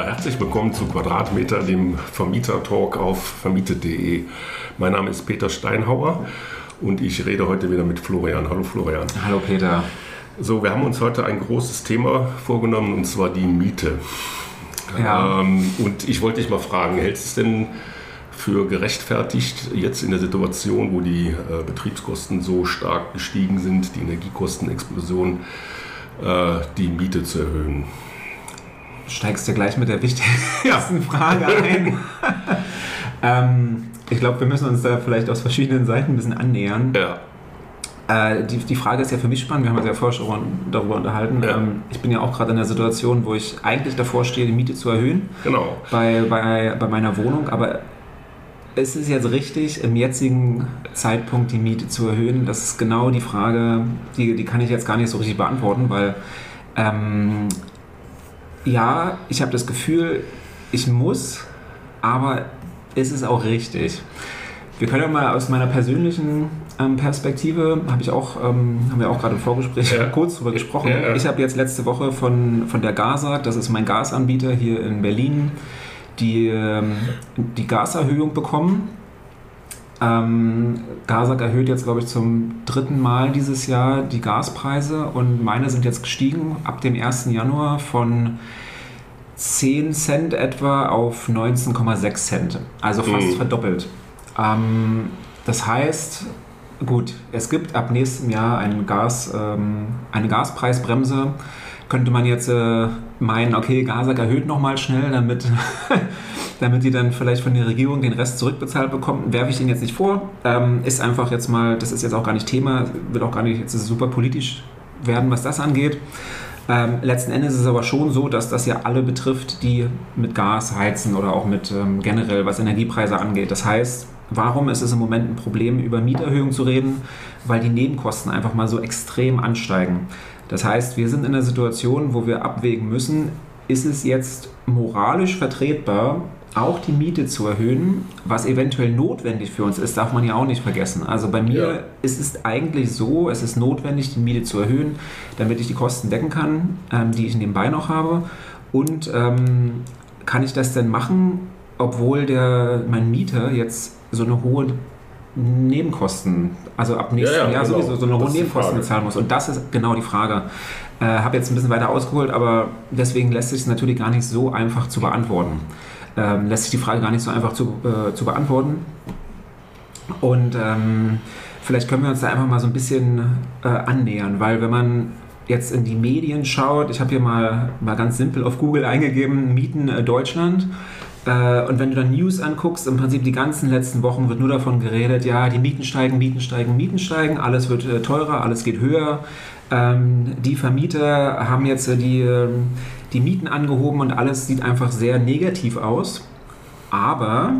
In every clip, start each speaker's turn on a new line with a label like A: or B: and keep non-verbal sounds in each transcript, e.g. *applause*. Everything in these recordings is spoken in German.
A: Ja, herzlich willkommen zu Quadratmeter, dem Vermieter-Talk auf vermietet.de. Mein Name ist Peter Steinhauer und ich rede heute wieder mit Florian. Hallo Florian.
B: Hallo Peter.
A: So, wir haben uns heute ein großes Thema vorgenommen und zwar die Miete.
B: Ja.
A: Ähm, und ich wollte dich mal fragen, hältst du es denn für gerechtfertigt, jetzt in der Situation, wo die äh, Betriebskosten so stark gestiegen sind, die Energiekostenexplosion, äh, die Miete zu erhöhen?
B: Steigst du gleich mit der wichtigsten Frage ein. *laughs* ähm, ich glaube, wir müssen uns da vielleicht aus verschiedenen Seiten ein bisschen annähern.
A: Ja.
B: Äh, die, die Frage ist ja für mich spannend, wir haben uns ja vorher schon darüber unterhalten.
A: Ja.
B: Ähm, ich bin ja auch gerade in der Situation, wo ich eigentlich davor stehe, die Miete zu erhöhen
A: Genau.
B: bei, bei, bei meiner Wohnung, aber ist es jetzt richtig, im jetzigen Zeitpunkt die Miete zu erhöhen? Das ist genau die Frage, die, die kann ich jetzt gar nicht so richtig beantworten, weil ähm, ja, ich habe das Gefühl, ich muss, aber ist es auch richtig? Wir können ja mal aus meiner persönlichen ähm, Perspektive, habe ich auch, ähm, haben wir auch gerade im Vorgespräch
A: Ja. *laughs*
B: kurz drüber gesprochen.
A: Ja, ja.
B: Ich habe jetzt letzte Woche von, von der Gasa, das ist mein Gasanbieter hier in Berlin, die, ähm, die Gaserhöhung bekommen. Ähm, Gasag erhöht jetzt, glaube ich, zum dritten Mal dieses Jahr die Gaspreise und meine sind jetzt gestiegen ab dem 1. Januar von 10 Cent etwa auf 19,6 Cent. Also fast
A: Mhm.
B: verdoppelt. Ähm, das heißt, gut, es gibt ab nächstem Jahr Gas, ähm, eine Gaspreisbremse. Könnte man jetzt äh, meinen, okay, Gasag erhöht nochmal schnell, damit, damit die dann vielleicht von der Regierung den Rest zurückbezahlt bekommen, werfe ich denen jetzt nicht vor. Ähm, ist einfach jetzt mal, das ist jetzt auch gar nicht Thema, wird auch gar nicht jetzt super politisch werden, was das angeht. Ähm, letzten Endes ist es aber schon so, dass das ja alle betrifft, die mit Gas heizen oder auch mit ähm, generell, was Energiepreise angeht. Das heißt, warum ist es im Moment ein Problem, über Mieterhöhungen zu reden? Weil die Nebenkosten einfach mal so extrem ansteigen. Das heißt, wir sind in einer Situation, wo wir abwägen müssen, ist es jetzt moralisch vertretbar, auch die Miete zu erhöhen, was eventuell notwendig für uns ist, darf man ja auch nicht vergessen. Also bei mir
A: Ja.
B: ist es eigentlich so, es ist notwendig, die Miete zu erhöhen, damit ich die Kosten decken kann, ähm, die ich nebenbei noch habe. Und ähm, kann ich das denn machen, obwohl der, mein Mieter jetzt so eine hohe Nebenkosten, also ab nächstem
A: Ja, ja,
B: Jahr
A: genau.
B: sowieso so eine hohe Nebenkosten bezahlen muss. Und das ist genau die Frage. Äh, habe jetzt ein bisschen weiter ausgeholt, aber deswegen lässt sich es natürlich gar nicht so einfach zu beantworten. Ähm, lässt sich die Frage gar nicht so einfach zu, äh, zu beantworten. Und ähm, vielleicht können wir uns da einfach mal so ein bisschen äh, annähern, weil wenn man jetzt in die Medien schaut, ich habe hier mal, mal ganz simpel auf Google eingegeben, Mieten äh, Deutschland. Äh, und wenn du dann News anguckst, im Prinzip die ganzen letzten Wochen wird nur davon geredet, ja, die Mieten steigen, Mieten steigen, Mieten steigen, alles wird äh, teurer, alles geht höher. Ähm, die Vermieter haben jetzt äh, die, ähm, die Mieten angehoben und alles sieht einfach sehr negativ aus. Aber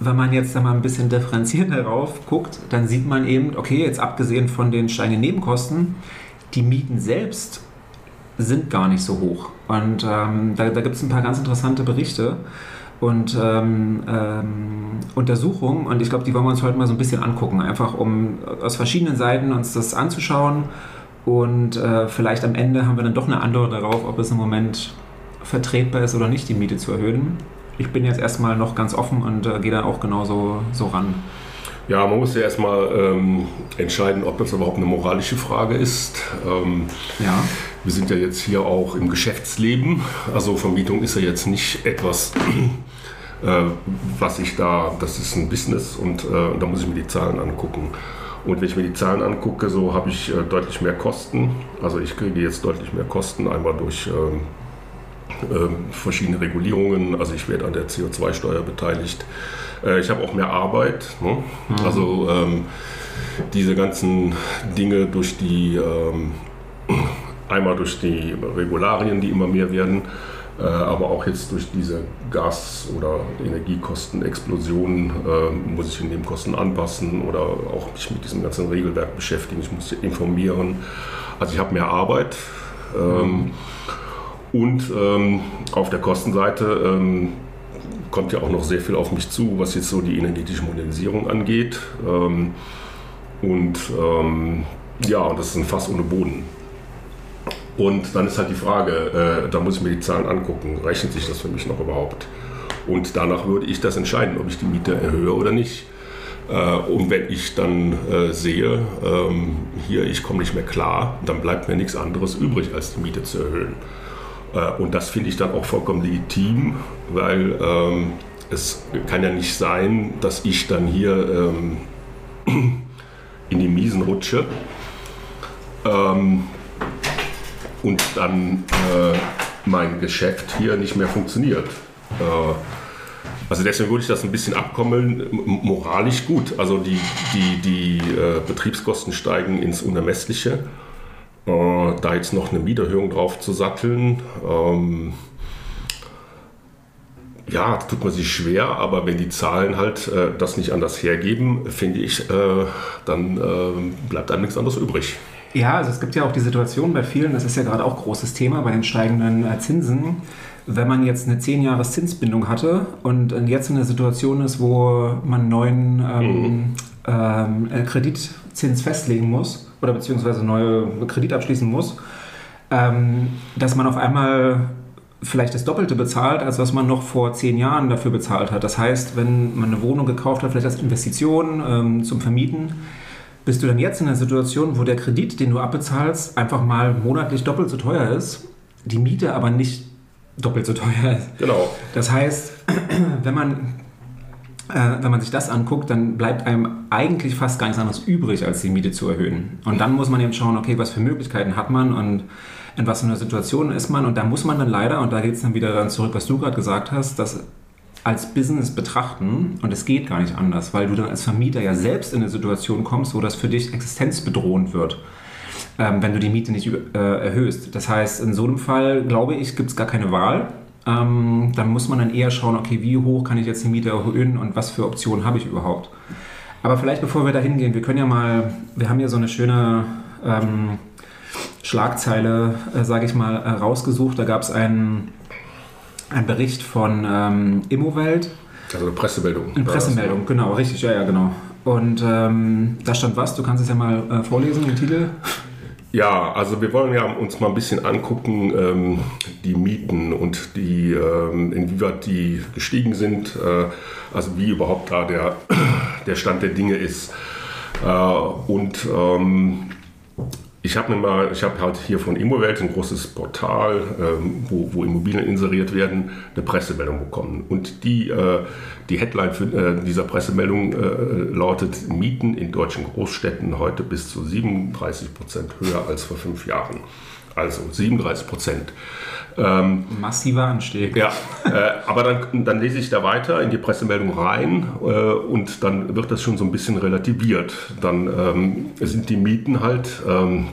B: wenn man jetzt da mal ein bisschen differenziert *laughs* darauf guckt, dann sieht man eben, okay, jetzt abgesehen von den steigenden Nebenkosten, die Mieten selbst sind gar nicht so hoch. Und ähm, da, da gibt es ein paar ganz interessante Berichte und ähm, ähm, Untersuchungen und ich glaube, die wollen wir uns heute mal so ein bisschen angucken, einfach um aus verschiedenen Seiten uns das anzuschauen und äh, vielleicht am Ende haben wir dann doch eine Antwort darauf, ob es im Moment vertretbar ist oder nicht, die Miete zu erhöhen. Ich bin jetzt erstmal noch ganz offen und äh, gehe da auch genauso so ran.
A: Ja, man muss ja erstmal ähm, entscheiden, ob das überhaupt eine moralische Frage ist. Ähm,
B: Ja,
A: wir sind ja jetzt hier auch im Geschäftsleben. Also Vermietung ist ja jetzt nicht etwas, *clears throat* äh, was ich da, das ist ein Business und äh, da muss ich mir die Zahlen angucken. Und wenn ich mir die Zahlen angucke, so habe ich äh, deutlich mehr Kosten. Also ich kriege jetzt deutlich mehr Kosten, einmal durch ähm, ähm, verschiedene Regulierungen. Also ich werde an der CO2-Steuer beteiligt. Äh, ich habe auch mehr Arbeit. Ne? Also ähm, diese ganzen Dinge durch die, ähm, einmal durch die Regularien, die immer mehr werden, äh, aber auch jetzt durch diese Gas- oder Energiekostenexplosion äh, muss ich die Nebenkosten anpassen oder auch mich mit diesem ganzen Regelwerk beschäftigen. Ich muss informieren. Also ich habe mehr Arbeit. Ähm, und ähm, auf der Kostenseite ähm, kommt ja auch noch sehr viel auf mich zu, was jetzt so die energetische Modernisierung angeht. Ähm, und ähm, ja, und das ist ein Fass ohne Boden. Und dann ist halt die Frage, äh, da muss ich mir die Zahlen angucken, rechnet sich das für mich noch überhaupt? Und danach würde ich das entscheiden, ob ich die Miete erhöhe oder nicht. Äh, und wenn ich dann äh, sehe, ähm, hier, ich komme nicht mehr klar, dann bleibt mir nichts anderes übrig, als die Miete zu erhöhen. Äh, und das finde ich dann auch vollkommen legitim, weil ähm, es kann ja nicht sein, dass ich dann hier ähm, *clears throat* in die Miesen rutsche ähm, und dann äh, mein Geschäft hier nicht mehr funktioniert. Äh, also deswegen würde ich das ein bisschen abkommeln, moralisch gut. Also die, die, die äh, Betriebskosten steigen ins Unermessliche. Äh, da jetzt noch eine Mieterhöhung drauf zu satteln, ähm, ja, tut man sich schwer, aber wenn die Zahlen halt äh, das nicht anders hergeben, finde ich, äh, dann äh, bleibt einem nichts anderes übrig.
B: Ja, also es gibt ja auch die Situation bei vielen, das ist ja gerade auch großes Thema bei den steigenden äh, Zinsen. Wenn man jetzt eine 10 Jahres Zinsbindung hatte und jetzt in der Situation ist, wo man einen neuen ähm, mhm. ähm, äh, Kreditzins festlegen muss oder beziehungsweise neue Kredit abschließen muss, ähm, dass man auf einmal vielleicht das Doppelte bezahlt, als was man noch vor zehn Jahren dafür bezahlt hat. Das heißt, wenn man eine Wohnung gekauft hat, vielleicht als Investition ähm, zum Vermieten, bist du dann jetzt in einer Situation, wo der Kredit, den du abbezahlst, einfach mal monatlich doppelt so teuer ist, die Miete aber nicht doppelt so teuer ist.
A: Genau.
B: Das heißt, *clears throat* wenn man, äh, wenn man sich das anguckt, dann bleibt einem eigentlich fast gar nichts anderes übrig, als die Miete zu erhöhen. Und dann muss man eben schauen, okay, was für Möglichkeiten hat man und in was für einer Situation ist man. Und da muss man dann leider, und da geht es dann wieder dann zurück, was du gerade gesagt hast, das als Business betrachten und es geht gar nicht anders, weil du dann als Vermieter ja selbst in eine Situation kommst, wo das für dich existenzbedrohend wird, ähm, wenn du die Miete nicht äh, erhöhst. Das heißt, in so einem Fall, glaube ich, gibt es gar keine Wahl. Ähm, dann muss man dann eher schauen, okay, wie hoch kann ich jetzt die Miete erhöhen und was für Optionen habe ich überhaupt. Aber vielleicht bevor wir da hingehen, wir können ja mal, wir haben hier so eine schöne ähm, Schlagzeile, äh, sage ich mal, äh, rausgesucht. Da gab es einen, einen Bericht von ähm, Immowelt.
A: Also eine Pressemeldung.
B: Eine Pressemeldung, das, genau, richtig, ja, ja, genau. Und ähm, da stand was, du kannst es ja mal äh, vorlesen, den Titel.
A: Ja, also wir wollen ja uns mal ein bisschen angucken, ähm, die Mieten und die, ähm, inwieweit die gestiegen sind, äh, also wie überhaupt da der, der Stand der Dinge ist. Äh, und ähm, ich habe habe halt hier von Immowelt, ein großes Portal, ähm, wo, wo, Immobilien inseriert werden, eine Pressemeldung bekommen. Und die, äh, die Headline für, äh, dieser Pressemeldung äh, lautet: Mieten in deutschen Großstädten heute bis zu 37 Prozent höher als vor fünf Jahren. Also 37 Prozent.
B: Ähm, Massiver Anstieg.
A: Ja, äh, aber dann, dann lese ich da weiter in die Pressemeldung rein äh, und dann wird das schon so ein bisschen relativiert. Dann ähm, sind die Mieten halt ähm,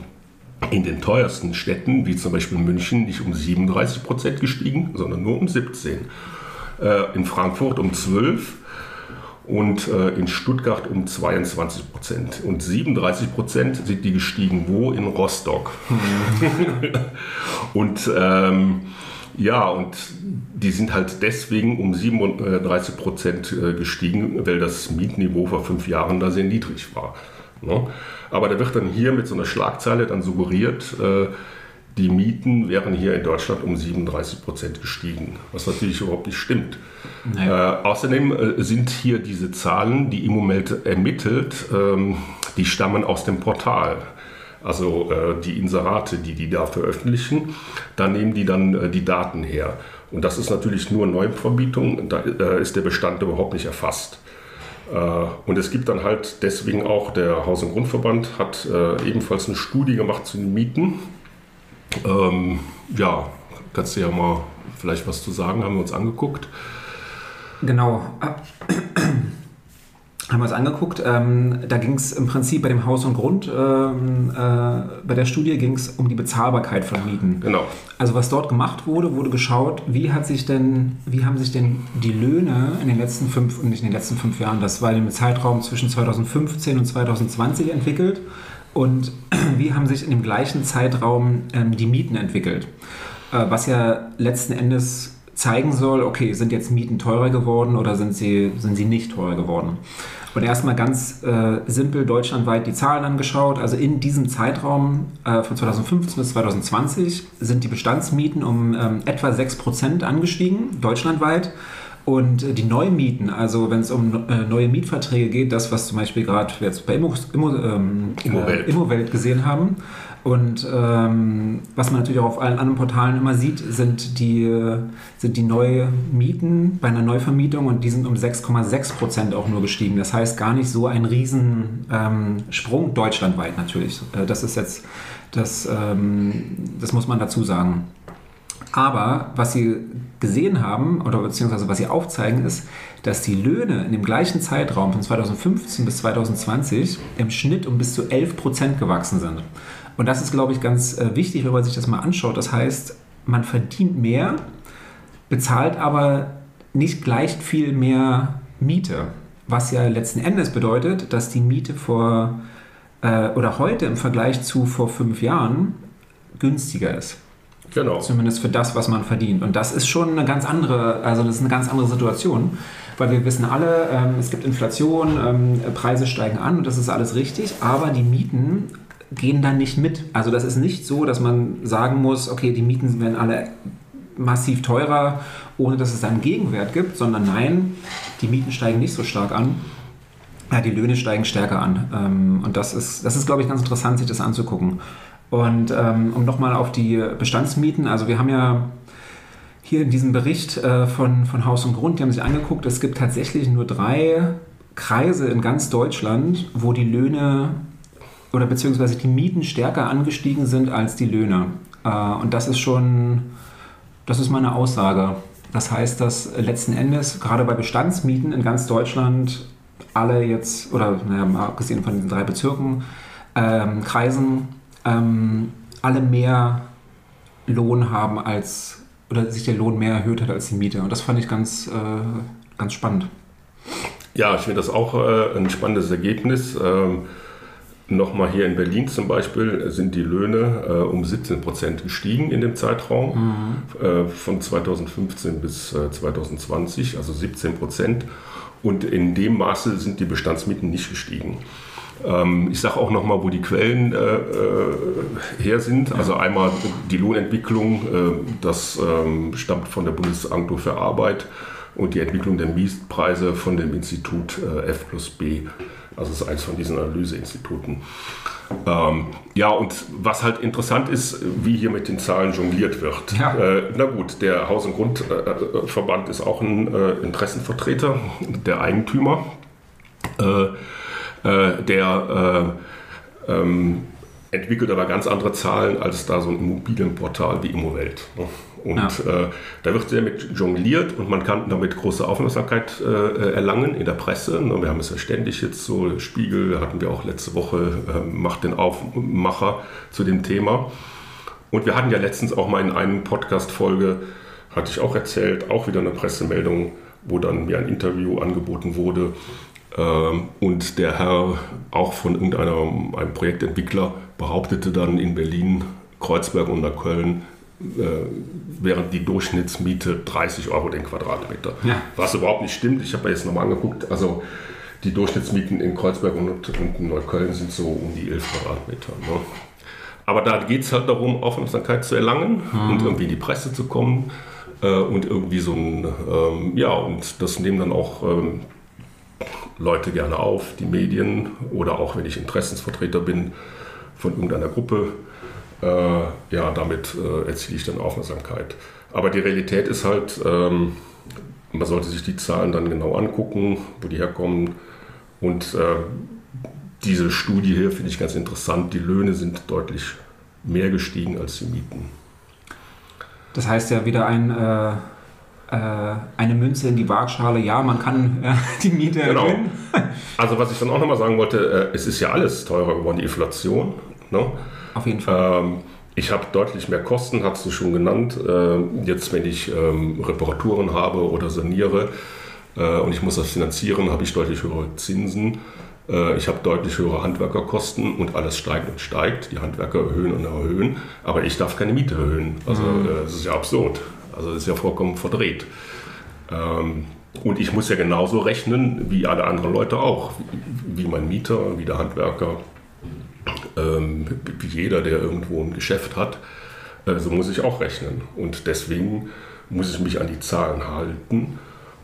A: in den teuersten Städten, wie zum Beispiel München, nicht um 37 Prozent gestiegen, sondern nur um 17. Äh, in Frankfurt um 12 und äh, in Stuttgart um 22 Prozent. Und 37 Prozent sind die gestiegen wo? In Rostock. *laughs* und ähm, ja, und die sind halt deswegen um 37 Prozent äh, gestiegen, weil das Mietniveau vor fünf Jahren da sehr niedrig war. Ne? Aber da wird dann hier mit so einer Schlagzeile dann suggeriert, äh, die Mieten wären hier in Deutschland um 37 Prozent gestiegen, was natürlich überhaupt nicht stimmt. Äh, außerdem äh, sind hier diese Zahlen, die im Moment ermittelt, ähm, die stammen aus dem Portal. Also äh, die Inserate, die die da veröffentlichen, da nehmen die dann äh, die Daten her. Und das ist natürlich nur Neuvermietung, da äh, ist der Bestand überhaupt nicht erfasst. Und es gibt dann halt deswegen auch, der Haus- und Grundverband hat ebenfalls eine Studie gemacht zu den Mieten ähm, ja, kannst du ja mal vielleicht was zu sagen, haben wir uns angeguckt.
B: Genau. Haben wir uns angeguckt. Ähm, da ging es im Prinzip bei dem Haus und Grund, ähm, äh, bei der Studie ging es um die Bezahlbarkeit von Mieten.
A: Genau.
B: Also was dort gemacht wurde, wurde geschaut, wie hat sich denn, wie haben sich denn die Löhne in den letzten fünf, nicht in den letzten fünf Jahren, das war im Zeitraum zwischen 2015 und 2020 entwickelt und *clears throat* wie haben sich in dem gleichen Zeitraum ähm, die Mieten entwickelt? Äh, was ja letzten Endes zeigen soll, okay, sind jetzt Mieten teurer geworden oder sind sie, sind sie nicht teurer geworden? Und erstmal ganz äh, simpel deutschlandweit die Zahlen angeschaut. Also in diesem Zeitraum äh, von 2015 bis 2020 sind die Bestandsmieten um ähm, etwa 6% angestiegen, deutschlandweit. Und äh, die Neumieten, also wenn es um äh, neue Mietverträge geht, das, was zum Beispiel gerade jetzt bei Immo, Immo, ähm, Immowelt. Äh, Immowelt gesehen haben, und ähm, was man natürlich auch auf allen anderen Portalen immer sieht, sind die, sind die Neumieten bei einer Neuvermietung und die sind um 6,6 Prozent auch nur gestiegen. Das heißt gar nicht so ein Riesensprung ähm, deutschlandweit natürlich. Äh, das ist jetzt, das, ähm, das muss man dazu sagen. Aber was sie gesehen haben oder beziehungsweise was sie aufzeigen, ist, dass die Löhne in dem gleichen Zeitraum von 2015 bis 2020 im Schnitt um bis zu 11 Prozent gewachsen sind. Und das ist, glaube ich, ganz äh, wichtig, wenn man sich das mal anschaut. Das heißt, man verdient mehr, bezahlt aber nicht gleich viel mehr Miete. Was ja letzten Endes bedeutet, dass die Miete vor äh, oder heute im Vergleich zu vor fünf Jahren günstiger ist. Genau. Zumindest für das, was man verdient. Und das ist schon eine ganz andere, also das ist eine ganz andere Situation, weil wir wissen alle, ähm, es gibt Inflation, ähm, Preise steigen an und das ist alles richtig, aber die Mieten gehen dann nicht mit. Also das ist nicht so, dass man sagen muss, okay, die Mieten werden alle massiv teurer, ohne dass es einen Gegenwert gibt, sondern nein, die Mieten steigen nicht so stark an. Ja, die Löhne steigen stärker an. Ähm, und das ist, das ist, glaube ich, ganz interessant, sich das anzugucken. Und ähm, um nochmal auf die Bestandsmieten, also wir haben ja hier in diesem Bericht äh, von, von Haus und Grund, die haben sich angeguckt, es gibt tatsächlich nur drei Kreise in ganz Deutschland, wo die Löhne oder beziehungsweise die Mieten stärker angestiegen sind als die Löhne. Äh, und das ist schon, das ist meine Aussage. Das heißt, dass letzten Endes gerade bei Bestandsmieten in ganz Deutschland alle jetzt, oder naja, abgesehen von diesen drei Bezirken, ähm, Kreisen, ähm, alle mehr Lohn haben als, oder sich der Lohn mehr erhöht hat als die Miete. Und das fand ich ganz, äh, ganz spannend.
A: Ja, ich finde das auch äh, ein spannendes Ergebnis. Ähm, Nochmal hier in Berlin zum Beispiel sind die Löhne äh, um 17 Prozent gestiegen in dem Zeitraum mhm. äh, von 2015 bis äh, 2020, also 17 Prozent. Und in dem Maße sind die Bestandsmieten nicht gestiegen. Ähm, ich sage auch nochmal, wo die Quellen äh, äh, her sind. Also einmal die Lohnentwicklung, äh, das ähm, stammt von der Bundesagentur für Arbeit und die Entwicklung der Mietpreise von dem Institut F plus B. Also es ist eins von diesen Analyseinstituten. Ähm, ja, und was halt interessant ist, wie hier mit den Zahlen jongliert wird. Ja. Äh, na gut, der Haus- und Grundverband ist auch ein äh, Interessenvertreter, der Eigentümer, äh, äh der äh, ähm, entwickelt aber ganz andere Zahlen als da so ein Immobilienportal wie Immowelt. Ne? Und ja. äh, da wird sehr mit jongliert und man kann damit große Aufmerksamkeit äh, erlangen in der Presse. Und wir haben es ja ständig jetzt so, Spiegel hatten wir auch letzte Woche, äh, macht den Aufmacher zu dem Thema. Und wir hatten ja letztens auch mal in einer Podcast-Folge, hatte ich auch erzählt, auch wieder eine Pressemeldung, wo dann mir ein Interview angeboten wurde. Ähm, und der Herr, auch von irgendeinem einem Projektentwickler, behauptete dann in Berlin, Kreuzberg und Köln, äh, während die Durchschnittsmiete 30 Euro den Quadratmeter. Ja. Was überhaupt nicht stimmt. Ich habe mir jetzt nochmal angeguckt. Also die Durchschnittsmieten in Kreuzberg und, und in Neukölln sind so um die 11 Quadratmeter. Ne? Aber da geht es halt darum, Aufmerksamkeit zu erlangen mhm. und irgendwie in die Presse zu kommen. Äh, und irgendwie so ein, ähm, ja, und das nehmen dann auch ähm, Leute gerne auf, die Medien oder auch wenn ich Interessensvertreter bin von irgendeiner Gruppe äh, ja, damit äh, erziele ich dann Aufmerksamkeit. Aber die Realität ist halt, ähm, man sollte sich die Zahlen dann genau angucken, wo die herkommen. Und äh, diese Studie hier finde ich ganz interessant. Die Löhne sind deutlich mehr gestiegen als die Mieten.
B: Das heißt ja wieder ein, äh, eine Münze in die Waagschale. Ja, man kann äh, *laughs* die Miete genau. erhöhen. *laughs*
A: Also was ich dann auch nochmal sagen wollte, äh, es ist ja alles teurer geworden, die Inflation. Ne?
B: Auf jeden Fall. Ähm,
A: ich habe deutlich mehr Kosten, hast du schon genannt. Äh, jetzt, wenn ich ähm, Reparaturen habe oder saniere äh, und ich muss das finanzieren, habe ich deutlich höhere Zinsen. Äh, ich habe deutlich höhere Handwerkerkosten und alles steigt und steigt. Die Handwerker erhöhen und erhöhen, aber ich darf keine Miete erhöhen. Also mhm. Äh, das ist ja absurd. Also das ist ja vollkommen verdreht. Ähm, und ich muss ja genauso rechnen wie alle anderen Leute auch, wie mein Mieter, wie der Handwerker, ähm, wie jeder, der irgendwo ein Geschäft hat. Äh, so muss ich auch rechnen. Und deswegen muss ich mich an die Zahlen halten.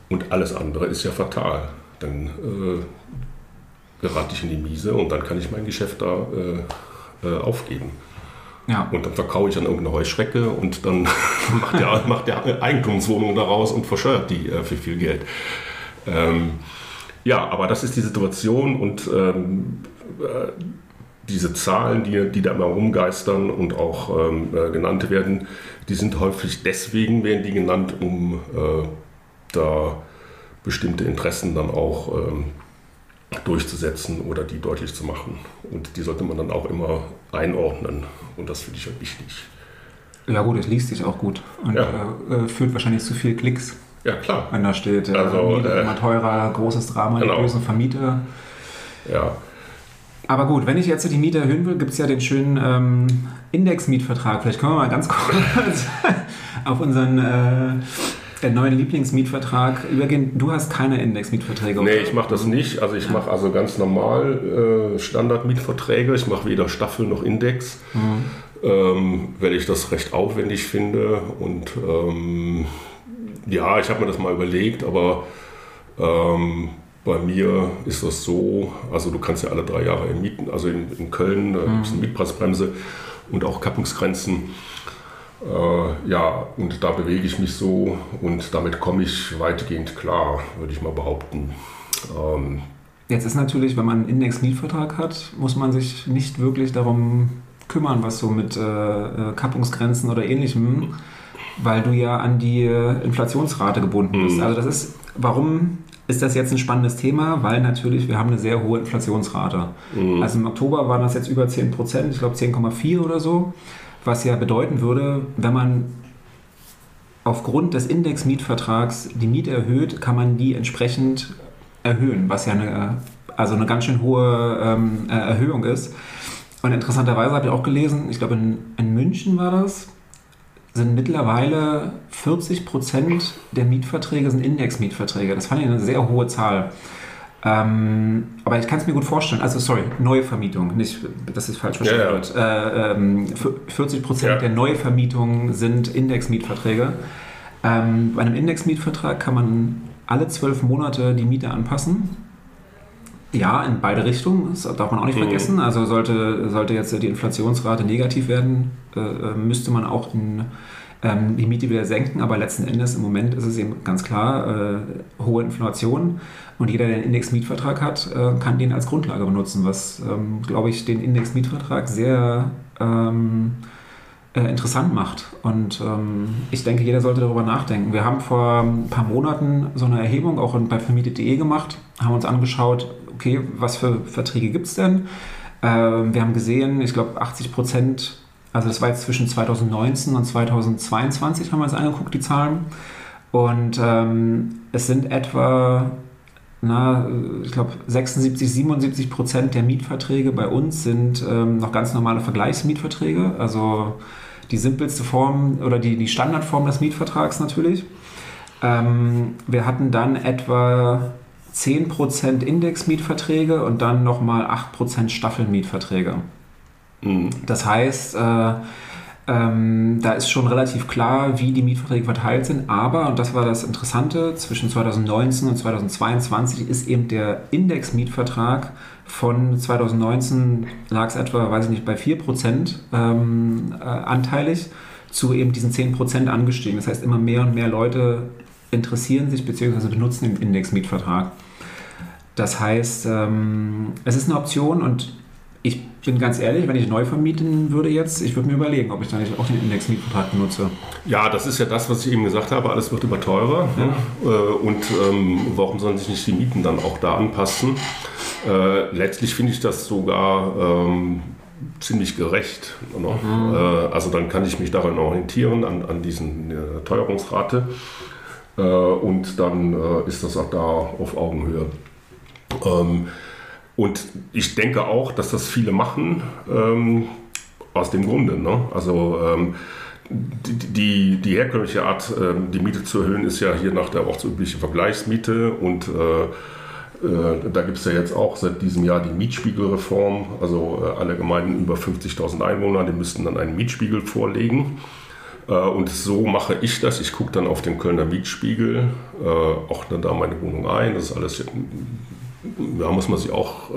A: Und alles andere ist ja fatal. Dann äh, gerate ich in die Miese und dann kann ich mein Geschäft da äh, äh, aufgeben. Ja. Und dann verkaufe ich an irgendeine Heuschrecke und dann *laughs* macht, der, macht der Eigentumswohnung daraus und verscheuert die äh, für viel Geld. Ähm, ja, aber das ist die Situation und ähm, äh, diese Zahlen, die, die da immer rumgeistern und auch ähm, äh, genannt werden, die sind häufig deswegen, werden die genannt, um äh, da bestimmte Interessen dann auch ähm, durchzusetzen oder die deutlich zu machen. Und die sollte man dann auch immer einordnen. Und das finde ich halt wichtig.
B: Ja gut, es liest sich auch gut und ja. äh, führt wahrscheinlich zu viel Klicks.
A: Ja, klar.
B: Wenn da steht, äh, also, Miete äh, immer teurer, großes Drama, genau. die bösen Vermieter.
A: Ja.
B: Aber gut, wenn ich jetzt die Miete erhöhen will, gibt es ja den schönen ähm, Index-Mietvertrag. Vielleicht können wir mal ganz *laughs* kurz auf unseren äh, der neuen Lieblingsmietvertrag übergehen. Du hast keine Indexmietverträge,
A: oder? Nee, ich mache das nicht. Also ich ja. mache also ganz normal äh, Standardmietverträge. Ich mache weder Staffel noch Index, mhm. ähm, weil ich das recht aufwendig finde. Und ähm, ja, ich habe mir das mal überlegt, aber ähm, bei mir ist das so, also du kannst ja alle drei Jahre mieten, also in, in Köln äh, mhm. gibt es eine Mietpreisbremse und auch Kappungsgrenzen. Äh, ja, und da bewege ich mich so und damit komme ich weitgehend klar, würde ich mal behaupten.
B: Ähm, Jetzt ist natürlich, wenn man einen Index-Mietvertrag hat, muss man sich nicht wirklich darum kümmern, was so mit äh, äh Kappungsgrenzen oder ähnlichem, weil du ja an die Inflationsrate gebunden bist. Mhm. Also das ist, warum ist das jetzt ein spannendes Thema? Weil natürlich, wir haben eine sehr hohe Inflationsrate. Mhm. Also im Oktober waren das jetzt über 10 Prozent, ich glaube 10,4 oder so was ja bedeuten würde, wenn man aufgrund des Index-Mietvertrags die Miete erhöht, kann man die entsprechend erhöhen, was ja eine, also eine ganz schön hohe ähm, äh, Erhöhung ist. Und interessanterweise habe ich auch gelesen, ich glaube in, in München war das, sind mittlerweile 40 Prozent der Mietverträge sind Index-Mietverträge. Das fand ich eine sehr hohe Zahl. Ähm, aber ich kann es mir gut vorstellen. Also, sorry, Neuvermietung, nicht, dass ich falsch verstanden ja, wird. Äh, ähm, 40 Prozent ja. der Neuvermietungen sind Indexmietverträge. Ähm, bei einem Indexmietvertrag kann man alle zwölf Monate die Miete anpassen. Ja, in beide Richtungen, das darf man auch nicht mhm. vergessen. Also sollte, sollte jetzt die Inflationsrate negativ werden, äh, äh müsste man auch in ähm, die Miete wieder senken, aber letzten Endes im Moment ist es eben ganz klar äh, hohe Inflation und jeder, der einen Index-Mietvertrag hat, äh, kann den als Grundlage benutzen, was, ähm, glaube ich, den Index-Mietvertrag sehr ähm, äh, interessant macht. Und ähm, ich denke, jeder sollte darüber nachdenken. Wir haben vor ein paar Monaten so eine Erhebung auch bei vermietet.de gemacht, haben uns angeschaut, okay, was für Verträge gibt es denn? Ähm, wir haben gesehen, ich glaube, 80 Prozent also das war jetzt zwischen 2019 und 2022, haben wir uns angeguckt, die Zahlen. Und ähm, es sind etwa, na, ich glaube, 76, 77 Prozent der Mietverträge bei uns sind ähm, noch ganz normale Vergleichsmietverträge. Also die simpelste Form oder die, die Standardform des Mietvertrags natürlich. Ähm, wir hatten dann etwa 10% Indexmietverträge und dann nochmal 8% Staffelmietverträge. Mhm. Das heißt, äh, ähm, da ist schon relativ klar, wie die Mietverträge verteilt sind. Aber, und das war das Interessante, zwischen 2019 und 2022 ist eben der Index-Mietvertrag von 2019 lag es etwa, weiß ich nicht, bei 4% ähm, äh, anteilig zu eben diesen 10% angestiegen. Das heißt, immer mehr und mehr Leute interessieren sich bzw. benutzen den Index-Mietvertrag. Das heißt, ähm, es ist eine Option und ich bin ganz ehrlich, wenn ich neu vermieten würde jetzt, ich würde mir überlegen, ob ich dann nicht auch den Indexmietvertrag benutze.
A: Ja, das ist ja das, was ich eben gesagt habe, alles wird immer teurer. Ja. Ne? Und ähm, warum sollen sich nicht die Mieten dann auch da anpassen? Äh, letztlich finde ich das sogar ähm, ziemlich gerecht. Ne? Mhm. Äh, also dann kann ich mich daran orientieren, an, an diesen äh, Teuerungsrate. Äh, und dann äh, ist das auch da auf Augenhöhe. Ähm, und ich denke auch, dass das viele machen, ähm, aus dem Grunde. Ne? Also ähm, die, die, herkömmliche Art, ähm, die Miete zu erhöhen, ist ja hier nach der ortsüblichen Vergleichsmiete und äh, äh, da gibt es ja jetzt auch seit diesem Jahr die Mietspiegelreform. Also äh, alle Gemeinden über 50.000 Einwohner, die müssten dann einen Mietspiegel vorlegen. Äh, und so mache ich das. Ich gucke dann auf den Kölner Mietspiegel, ordne da meine Wohnung ein. Das ist alles, da muss man sich auch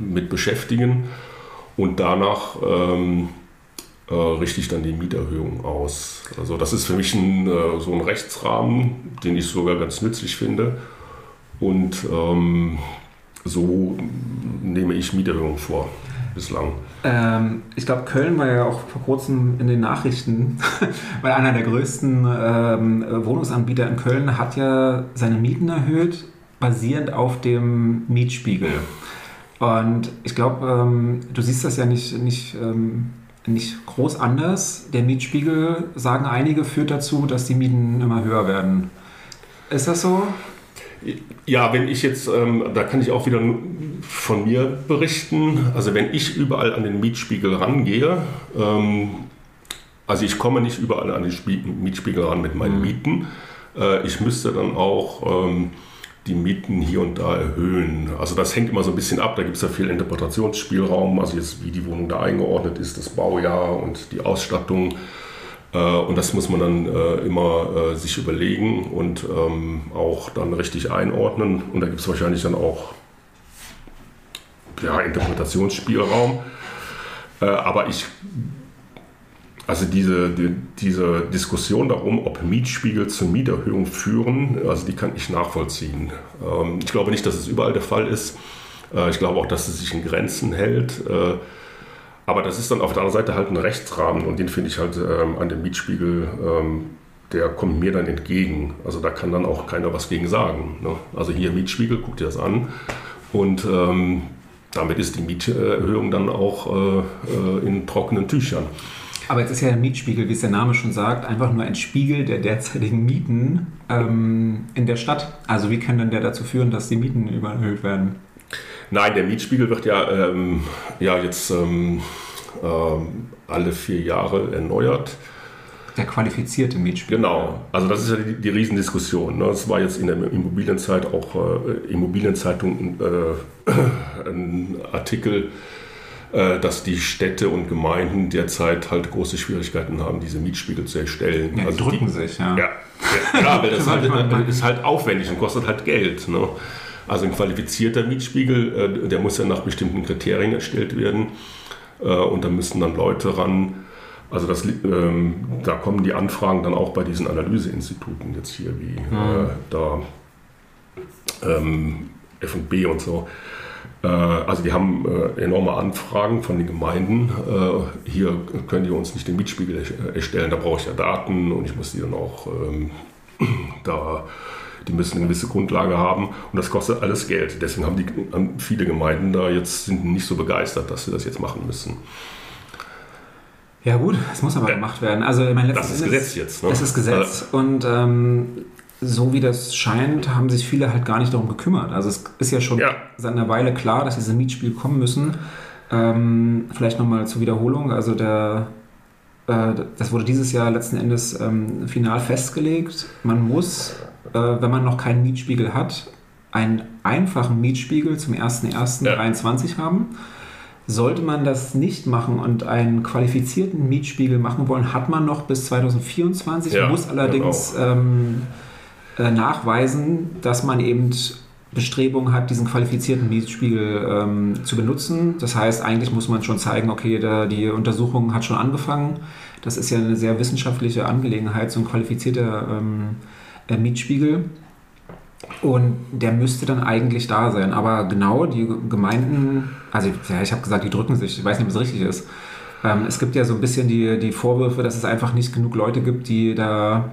A: mit beschäftigen. Und danach ähm, äh, richte ich dann die Mieterhöhung aus. Also das ist für mich ein, äh, so ein Rechtsrahmen, den ich sogar ganz nützlich finde. Und ähm, so nehme ich Mieterhöhung vor bislang.
B: Ähm, ich glaube, Köln war ja auch vor kurzem in den Nachrichten, *laughs* weil einer der größten ähm, Wohnungsanbieter in Köln hat ja seine Mieten erhöht, basierend auf dem Mietspiegel. Und ich glaube, ähm, du siehst das ja nicht, nicht, ähm, nicht groß anders. Der Mietspiegel, sagen einige, führt dazu, dass die Mieten immer höher werden. Ist das so?
A: Ja, wenn ich jetzt, ähm, da kann ich auch wieder von mir berichten. Also wenn ich überall an den Mietspiegel rangehe, ähm, also ich komme nicht überall an den Mietspiegel ran mit meinen mhm. Mieten. Äh, ich müsste dann auch ähm, die Mieten hier und da erhöhen. Also das hängt immer so ein bisschen ab, da gibt es ja viel Interpretationsspielraum, also jetzt wie die Wohnung da eingeordnet ist, das Baujahr und die Ausstattung. Äh, und das muss man dann äh, immer äh, sich überlegen und ähm, auch dann richtig einordnen. Und da gibt es wahrscheinlich dann auch ja, Interpretationsspielraum. Aber ich, also diese, die, diese Diskussion darum, ob Mietspiegel zur Mieterhöhung führen, also die kann ich nachvollziehen. Ähm, ich glaube nicht, dass es überall der Fall ist. Ich glaube auch, dass es sich in Grenzen hält. Aber das ist dann auf der anderen Seite halt ein Rechtsrahmen und den finde ich halt ähm, an dem Mietspiegel, ähm, der kommt mir dann entgegen. Also da kann dann auch keiner was gegen sagen. Ne? Also hier Mietspiegel, guck dir das an und ähm, damit ist die Mieterhöhung dann auch äh, äh, in trockenen Tüchern.
B: Aber jetzt ist ja der Mietspiegel, wie es der Name schon sagt, einfach nur ein Spiegel der derzeitigen Mieten ähm, in der Stadt. Also wie kann denn der dazu führen, dass die Mieten überhöht werden?
A: Nein, der Mietspiegel wird ja, ähm, ja jetzt ähm, ähm, alle vier Jahre erneuert.
B: Der qualifizierte Mietspiegel.
A: Genau, also das ist ja die, die Riesendiskussion. Ne? Das war jetzt in der Immobilienzeit auch äh, Immobilienzeitung äh, ein Artikel, dass die Städte und Gemeinden derzeit halt große Schwierigkeiten haben, diese Mietspiegel zu erstellen.
B: Ja, die
A: also
B: drücken die, sich, ja.
A: Ja, ja weil *laughs* das halt, ist halt aufwendig und kostet halt Geld. Ne? Also ein qualifizierter Mietspiegel, äh, der muss ja nach bestimmten Kriterien erstellt werden. Äh, und da müssen dann Leute ran. Also das, ähm, da kommen die Anfragen dann auch bei diesen Analyseinstituten jetzt hier wie mhm. äh, da ähm, F&B und so. Äh, also die haben äh, enorme Anfragen von den Gemeinden. Äh, hier können die uns nicht den Mietspiegel erstellen, da brauche ich ja Daten und ich muss die dann auch ähm, *clears throat* da die müssen eine gewisse Grundlage haben und das kostet alles Geld. Deswegen haben, die, haben viele Gemeinden da jetzt sind nicht so begeistert, dass sie das jetzt machen müssen.
B: Ja gut, es muss aber ja. gemacht werden. Also
A: ich meine, das ist Gesetz jetzt.
B: Ne? Das ist Gesetz und ähm, so wie das scheint, haben sich viele halt gar nicht darum gekümmert. Also es ist ja schon ja. seit einer Weile klar, dass diese Mietspiele kommen müssen. Ähm, vielleicht nochmal zur Wiederholung. Also der, äh, das wurde dieses Jahr letzten Endes ähm, final festgelegt. Man muss äh, wenn man noch keinen Mietspiegel hat, einen einfachen Mietspiegel zum 01.01.2023 ja. haben. Sollte man das nicht machen und einen qualifizierten Mietspiegel machen wollen, hat man noch bis 2024, ja, muss allerdings genau. Äh, nachweisen, dass man eben Bestrebungen hat, diesen qualifizierten Mietspiegel ähm, zu benutzen. Das heißt, eigentlich muss man schon zeigen, okay, da, die Untersuchung hat schon angefangen. Das ist ja eine sehr wissenschaftliche Angelegenheit, so ein qualifizierter ähm, äh, Mietspiegel. Und der müsste dann eigentlich da sein. Aber genau, die Gemeinden, also ja, ich habe gesagt, die drücken sich, ich weiß nicht, ob es richtig ist. Ähm, es gibt ja so ein bisschen die, die Vorwürfe, dass es einfach nicht genug Leute gibt, die da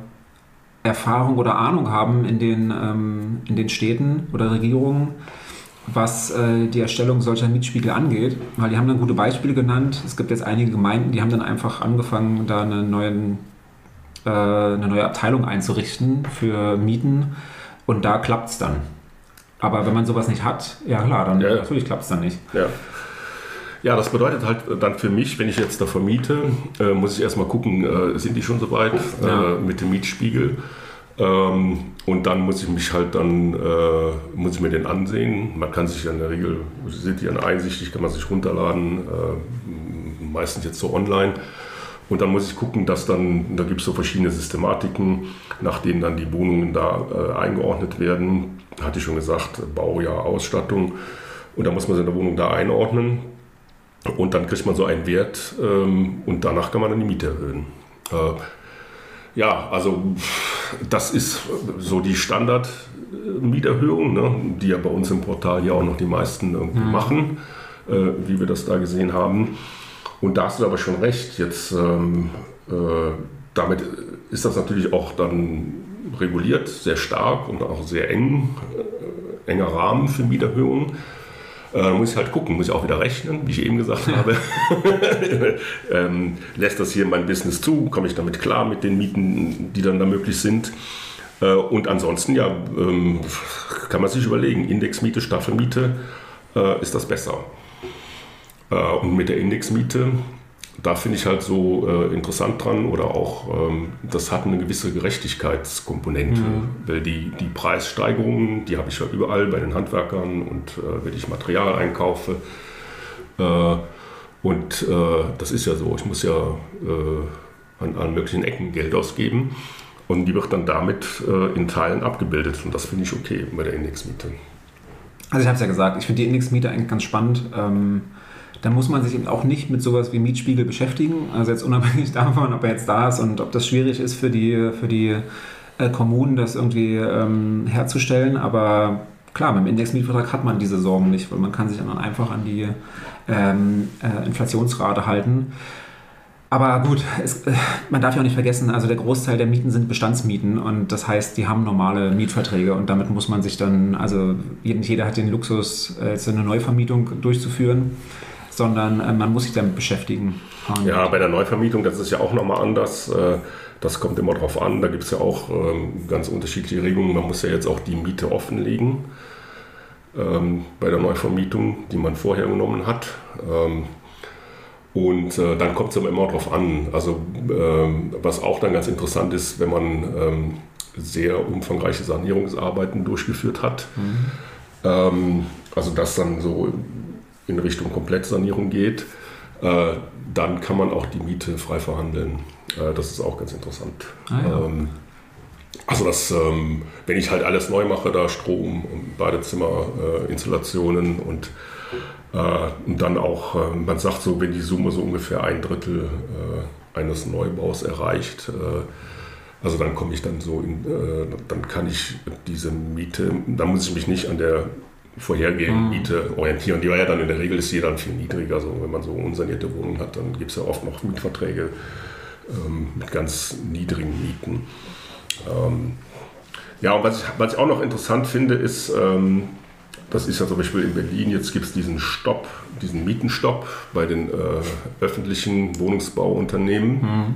B: Erfahrung oder Ahnung haben in den, ähm, in den Städten oder Regierungen, was äh, die Erstellung solcher Mietspiegel angeht. Weil die haben dann gute Beispiele genannt. Es gibt jetzt einige Gemeinden, die haben dann einfach angefangen, da einen neuen äh, eine neue Abteilung einzurichten für Mieten und da klappt es dann. Aber wenn man sowas nicht hat, ja klar, dann ja. natürlich klappt es dann nicht.
A: Ja. Ja, das bedeutet halt dann für mich, wenn ich jetzt da vermiete, äh, muss ich erstmal gucken, äh, sind die schon soweit ja. äh, mit dem Mietspiegel. Ähm, und dann muss ich mich halt dann, äh, muss ich mir den ansehen. Man kann sich ja in der Regel, sind die dann einsichtig, kann man sich runterladen, äh, meistens jetzt so online. Und dann muss ich gucken, dass dann, da gibt es so verschiedene Systematiken, nach denen dann die Wohnungen da äh, eingeordnet werden. Hatte ich schon gesagt, Baujahr, Ausstattung. Und da muss man seine Wohnung da einordnen. Und dann kriegt man so einen Wert ähm, und danach kann man dann die Miete erhöhen. Äh, ja, also das ist so die Standard-Mieterhöhung, ne, die ja bei uns im Portal ja auch noch die meisten irgendwie mhm. machen, äh, wie wir das da gesehen haben. Und da hast du aber schon recht. Jetzt ähm, äh, damit ist das natürlich auch dann reguliert, sehr stark und auch sehr eng, äh, enger Rahmen für Mieterhöhungen. Äh, muss ich halt gucken, muss ich auch wieder rechnen, wie ich eben gesagt habe. *laughs* ähm, lässt das hier mein Business zu? Komme ich damit klar mit den Mieten, die dann da möglich sind? Äh, und ansonsten, ja, ähm, kann man sich überlegen, Indexmiete, Staffelmiete, äh, ist das besser? Äh, und mit der Indexmiete da finde ich halt so äh, interessant dran oder auch, ähm, das hat eine gewisse Gerechtigkeitskomponente, mhm. weil die, die Preissteigerungen, die habe ich ja überall bei den Handwerkern und äh, wenn ich Material einkaufe. Äh, und äh, das ist ja so, ich muss ja äh, an allen möglichen Ecken Geld ausgeben und die wird dann damit äh, in Teilen abgebildet und das finde ich okay bei der Indexmiete.
B: Also ich habe es ja gesagt, ich finde die Indexmiete eigentlich ganz spannend. Ähm dann muss man sich eben auch nicht mit sowas wie Mietspiegel beschäftigen. Also jetzt unabhängig *laughs* davon, ob er jetzt da ist und ob das schwierig ist für die, für die äh, Kommunen, das irgendwie ähm, herzustellen. Aber klar, beim Indexmietvertrag hat man diese Sorgen nicht, weil man kann sich dann einfach an die ähm, äh, Inflationsrate halten. Aber gut, es, äh, man darf ja auch nicht vergessen, also der Großteil der Mieten sind Bestandsmieten und das heißt, die haben normale Mietverträge und damit muss man sich dann, also jeder hat den Luxus, äh, jetzt eine Neuvermietung durchzuführen sondern äh, man muss sich damit beschäftigen.
A: Und ja, bei der Neuvermietung, das ist ja auch nochmal anders. Äh, das kommt immer drauf an. Da gibt es ja auch ähm, ganz unterschiedliche Regelungen. Man muss ja jetzt auch die Miete offenlegen ähm, bei der Neuvermietung, die man vorher genommen hat. Ähm, und äh, dann kommt es aber immer drauf an. Also was auch dann ganz interessant ist, wenn man sehr umfangreiche Sanierungsarbeiten durchgeführt hat. Mhm. also das dann so in Richtung Komplettsanierung geht, äh, dann kann man auch die Miete frei verhandeln. Äh, das ist auch ganz interessant. Ah, ja. ähm, also das, ähm, wenn ich halt alles neu mache, da Strom und Badezimmer, äh, Installationen und, äh, und dann auch, äh, man sagt so, wenn die Summe so ungefähr ein Drittel äh, eines Neubaus erreicht, also dann komme ich dann so in, dann kann ich diese Miete, da muss ich mich nicht an der vorhergehende mhm. Miete orientieren. Die war ja dann in der Regel ist die dann viel niedriger. Also wenn man so unsanierte Wohnungen hat, dann gibt es ja oft noch Mietverträge ähm, mit ganz niedrigen Mieten. Ähm, ja, und was ich, was ich auch noch interessant finde, ist, ähm, das ist ja zum Beispiel in Berlin, jetzt gibt es diesen Stopp, diesen Mietenstopp bei den äh, öffentlichen Wohnungsbauunternehmen. Mhm.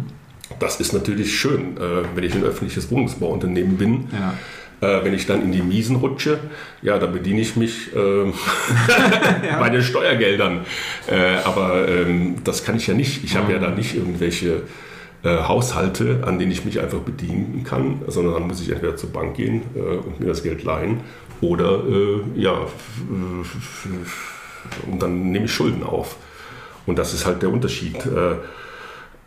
A: Das ist natürlich schön, äh, wenn ich ein öffentliches Wohnungsbauunternehmen bin. Ja äh, wenn ich dann in die Miesen rutsche, ja, da bediene ich mich äh, *laughs* ja. bei den Steuergeldern. Äh, aber ähm, das kann ich ja nicht. Ich habe mhm. ja da nicht irgendwelche äh, Haushalte, an denen ich mich einfach bedienen kann, sondern dann muss ich entweder zur Bank gehen äh, und mir das Geld leihen oder äh, ja, und dann nehme ich Schulden auf. Und das ist halt der Unterschied.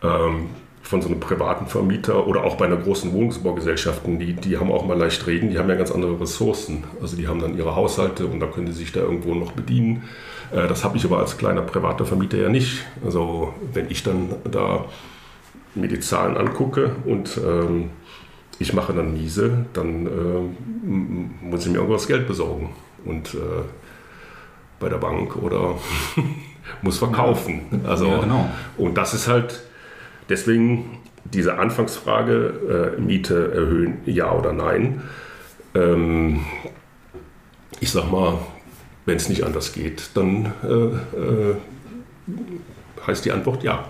A: Ähm, von so einem privaten Vermieter oder auch bei einer großen Wohnungsbaugesellschaft, die, die haben auch mal leicht reden, die haben ja ganz andere Ressourcen. Also die haben dann ihre Haushalte und da können sie sich da irgendwo noch bedienen. Äh, das habe ich aber als kleiner privater Vermieter ja nicht. Also wenn ich dann da mir die Zahlen angucke und ähm, ich mache dann miese, dann äh, muss ich mir irgendwas Geld besorgen. Und äh, bei der Bank oder *laughs* muss verkaufen. Also, ja, genau. Und das ist halt Deswegen diese Anfangsfrage, äh, Miete erhöhen, ja oder nein. Ähm, ich sag mal, wenn es nicht anders geht, dann äh, äh, heißt die Antwort ja.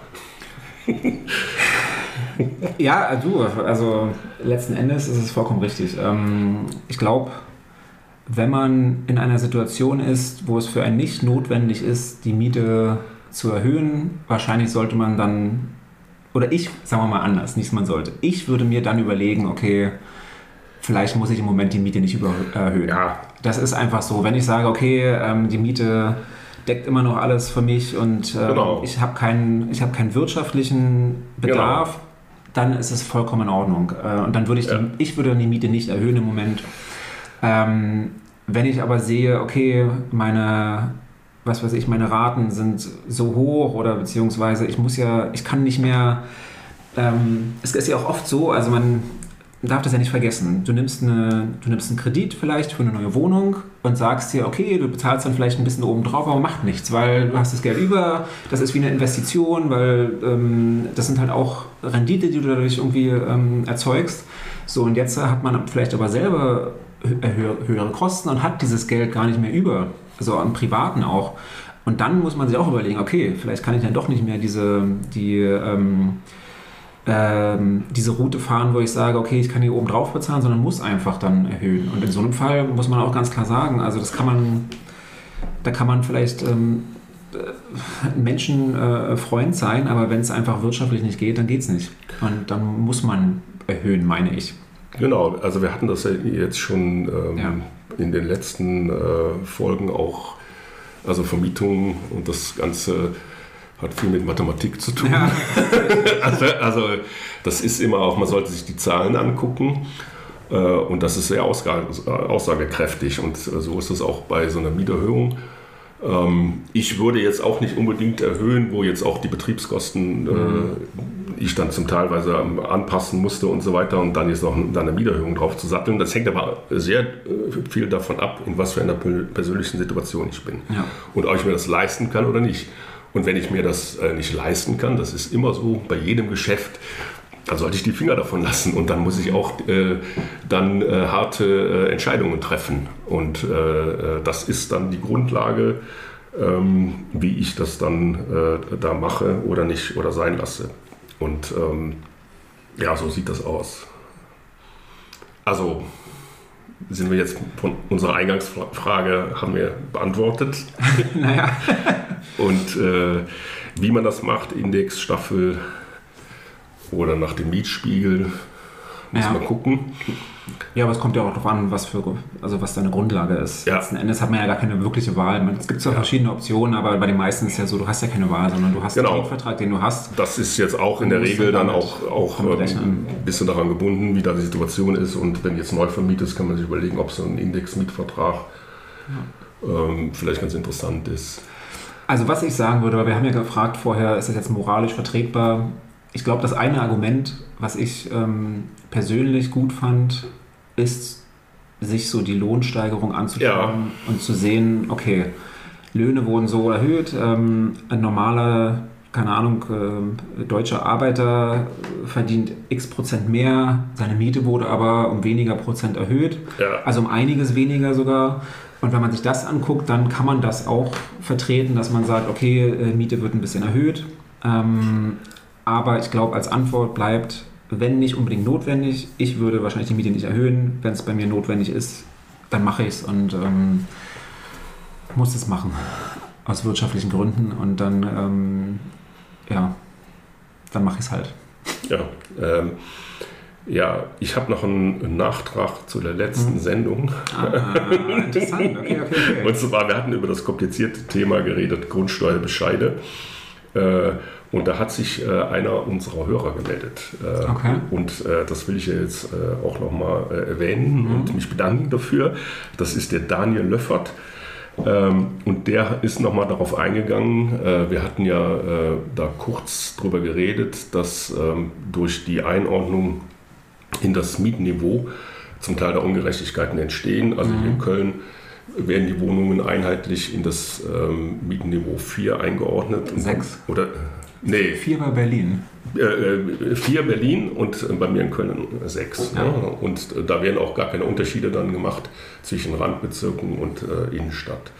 A: *laughs*
B: ja, du, also letzten Endes ist es vollkommen richtig. Ähm, ich glaube, wenn man in einer Situation ist, wo es für einen nicht notwendig ist, die Miete zu erhöhen, wahrscheinlich sollte man dann, oder ich, sagen wir mal anders, nicht man sollte, ich würde mir dann überlegen, okay, vielleicht muss ich im Moment die Miete nicht über, erhöhen. Ja. Das ist einfach so. Wenn ich sage, okay, ähm, die Miete deckt immer noch alles für mich und ähm, genau. ich habe keinen, hab keinen wirtschaftlichen Bedarf, genau. dann ist es vollkommen in Ordnung. Äh, und dann würde ich, ja. die, ich würde die Miete nicht erhöhen im Moment. Ähm, wenn ich aber sehe, okay, meine, was weiß ich, meine Raten sind so hoch oder beziehungsweise ich muss ja, ich kann nicht mehr, ähm, es ist ja auch oft so, also man, darf das ja nicht vergessen. Du nimmst, eine, du nimmst einen Kredit vielleicht für eine neue Wohnung und sagst dir, okay, du bezahlst dann vielleicht ein bisschen oben drauf, aber macht nichts, weil du hast das Geld über, das ist wie eine Investition, weil ähm, das sind halt auch Rendite, die du dadurch irgendwie ähm, erzeugst. So, und jetzt hat man vielleicht aber selber höhere Kosten und hat dieses Geld gar nicht mehr über, also am Privaten auch. Und dann muss man sich auch überlegen, okay, vielleicht kann ich dann doch nicht mehr diese, die, ähm, ähm, diese Route fahren, wo ich sage, okay, ich kann hier oben drauf bezahlen, sondern muss einfach dann erhöhen. Und in so einem Fall muss man auch ganz klar sagen, also das kann man, da kann man vielleicht ähm, äh, Menschenfreund äh, sein, aber wenn es einfach wirtschaftlich nicht geht, dann geht es nicht. Und dann muss man erhöhen, meine ich.
A: Genau, also wir hatten das ja jetzt schon ähm, ja. In den letzten äh, Folgen auch, also Vermietungen und das Ganze hat viel mit Mathematik zu tun. Ja. *laughs* also, also, das ist immer auch, man sollte sich die Zahlen angucken äh, und das ist sehr aussagekräftig und äh, so ist es auch bei so einer Mieterhöhung. Ähm, ich würde jetzt auch nicht unbedingt erhöhen, wo jetzt auch die Betriebskosten, äh, mhm. ich dann zum Teilweise anpassen musste und so weiter und dann jetzt noch eine Mieterhöhung drauf zu satteln. Das hängt aber sehr viel davon ab, in was für einer persönlichen Situation ich bin ja. und ob ich mir das leisten kann oder nicht. Und wenn ich mir das äh, nicht leisten kann, das ist immer so bei jedem Geschäft, dann sollte ich die Finger davon lassen und dann muss ich auch äh, dann äh, harte äh, Entscheidungen treffen. Und äh, äh, das ist dann die Grundlage, ähm, wie ich das dann da mache oder nicht oder sein lasse. Und ähm, ja, so sieht das aus. Also sind wir jetzt von unserer Eingangsfrage haben wir beantwortet. *laughs* naja. Und äh, wie man das macht, Index, Staffel oder nach dem Mietspiegel, muss ja. man gucken.
B: Ja, aber es kommt ja auch darauf an, was für, also was deine Grundlage ist. Ja. Letzten Endes hat man ja gar keine wirkliche Wahl. Es gibt zwar ja. verschiedene Optionen, aber bei den meisten ist ja so, du hast ja keine Wahl, sondern du hast genau. den Mietvertrag, den du hast.
A: Das ist jetzt auch in der Regel dann auch, auch ähm, ein bisschen daran gebunden, wie da die Situation ist. Und wenn jetzt neu vermietet ist, kann man sich überlegen, ob so ein Index-Mietvertrag ja. ähm, vielleicht ganz interessant ist.
B: Also was ich sagen würde, weil wir haben ja gefragt vorher, ist das jetzt moralisch vertretbar? Ich glaube, das eine Argument, was ich ähm, persönlich gut fand, ist, sich so die Lohnsteigerung anzuschauen ja. und zu sehen, okay, Löhne wurden so erhöht, ähm, ein normaler, keine Ahnung, äh, deutscher Arbeiter verdient x Prozent mehr, seine Miete wurde aber um weniger Prozent erhöht, ja. also um einiges weniger sogar. Und wenn man sich das anguckt, dann kann man das auch vertreten, dass man sagt, okay, äh, Miete wird ein bisschen erhöht. Ähm, aber ich glaube, als Antwort bleibt, wenn nicht unbedingt notwendig, ich würde wahrscheinlich die Miete nicht erhöhen. Wenn es bei mir notwendig ist, dann mache ich es und ähm, muss es machen. Aus wirtschaftlichen Gründen. Und dann, ähm, ja, dann mache ich es halt.
A: Ja, ähm, ja, ich habe noch einen Nachtrag zu der letzten hm. Sendung. Ah, interessant, *laughs* okay, okay, okay. Und zwar, wir hatten über das komplizierte Thema geredet, Grundsteuerbescheide. Äh, und da hat sich äh, einer unserer Hörer gemeldet. Äh, okay. Und äh, das will ich jetzt äh, auch nochmal äh, erwähnen mhm. und mich bedanken dafür. Das ist der Daniel Löffert. Ähm, und der ist nochmal darauf eingegangen. Äh, wir hatten ja da kurz drüber geredet, dass ähm, durch die Einordnung in das Mietniveau zum Teil da Ungerechtigkeiten entstehen. Also mhm. hier in Köln werden die Wohnungen einheitlich in das ähm, Mietenniveau 4 eingeordnet.
B: 6?
A: Oder, nee.
B: 4 bei Berlin.
A: Äh, 4 äh, Berlin und bei mir in Köln 6. Ja. Ne? Und da werden auch gar keine Unterschiede dann gemacht zwischen Randbezirken und äh, Innenstadt.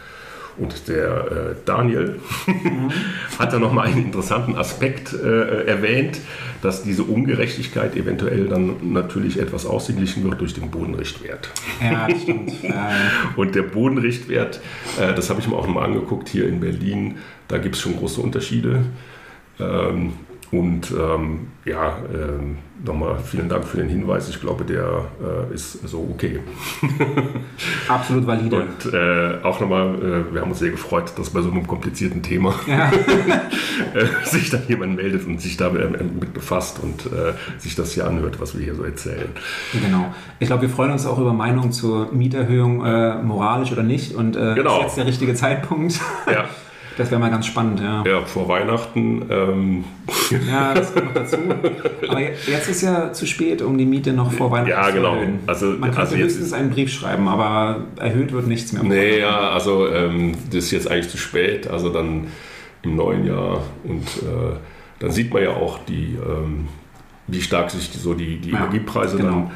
A: Und der äh, Daniel mhm. *laughs* hat da nochmal einen interessanten Aspekt äh, erwähnt, dass diese Ungerechtigkeit eventuell dann natürlich etwas ausgeglichen wird durch den Bodenrichtwert. Ja, stimmt. *laughs* Und der Bodenrichtwert, äh, das habe ich mir auch nochmal angeguckt hier in Berlin, Da gibt es schon große Unterschiede. Ähm, und ähm, ja, ähm, nochmal vielen Dank für den Hinweis. Ich glaube, der äh, ist so okay. *laughs*
B: Absolut valide.
A: Und äh, auch nochmal, äh, wir haben uns sehr gefreut, dass bei so einem komplizierten Thema *laughs* ja. *laughs* Äh, sich dann jemand meldet und sich damit äh, befasst und äh, sich das hier anhört, was wir hier so erzählen.
B: Genau. Ich glaube, wir freuen uns auch über Meinungen zur Mieterhöhung, moralisch oder nicht. Und genau. ist jetzt der richtige Zeitpunkt. Ja. Das wäre mal ganz spannend, ja.
A: Ja, vor Weihnachten. Ähm. *laughs*
B: Ja, das kommt noch dazu. Aber jetzt ist ja zu spät, um die Miete noch vor Weihnachten
A: ja, genau. zu
B: erhöhen.
A: Also,
B: Man könnte
A: also
B: höchstens einen Brief schreiben, aber erhöht wird nichts mehr.
A: Nee, ja, also ähm, das ist jetzt eigentlich zu spät. Also dann im neuen Jahr. Und äh, dann sieht man ja auch die, ähm, wie stark sich die, so die, die ja, Energiepreise genau.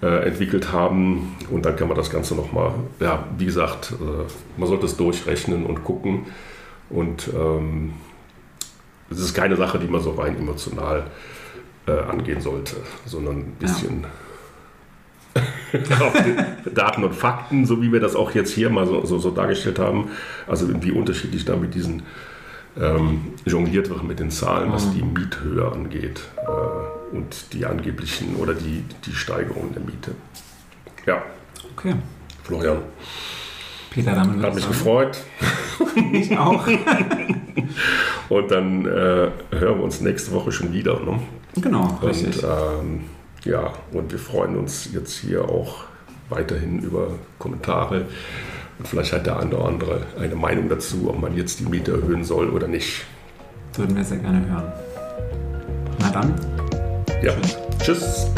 A: dann äh, entwickelt haben. Und dann kann man das Ganze nochmal, ja, wie gesagt, äh, man sollte es durchrechnen und gucken und ähm, es ist keine Sache, die man so rein emotional äh, angehen sollte, sondern ein bisschen ja. *laughs* auf Daten und Fakten, so wie wir das auch jetzt hier mal so, so, so dargestellt haben. Also wie unterschiedlich da mit diesen ähm, jongliert wird mit den Zahlen, was mhm. die Miethöhe angeht äh, und die angeblichen oder die, die Steigerung der Miete. Ja.
B: Okay.
A: Florian.
B: Peter, damit
A: Hat mich sagen. gefreut. *laughs*
B: Ich auch. *laughs*
A: und dann äh, hören wir uns nächste Woche schon wieder. Ne?
B: Genau,
A: richtig. Und, ähm, ja, und wir freuen uns jetzt hier auch weiterhin über Kommentare. Und vielleicht hat der eine oder andere eine Meinung dazu, ob man jetzt die Miete erhöhen soll oder nicht.
B: Würden wir sehr gerne hören. Na dann.
A: Ja. Tschüss. Tschüss.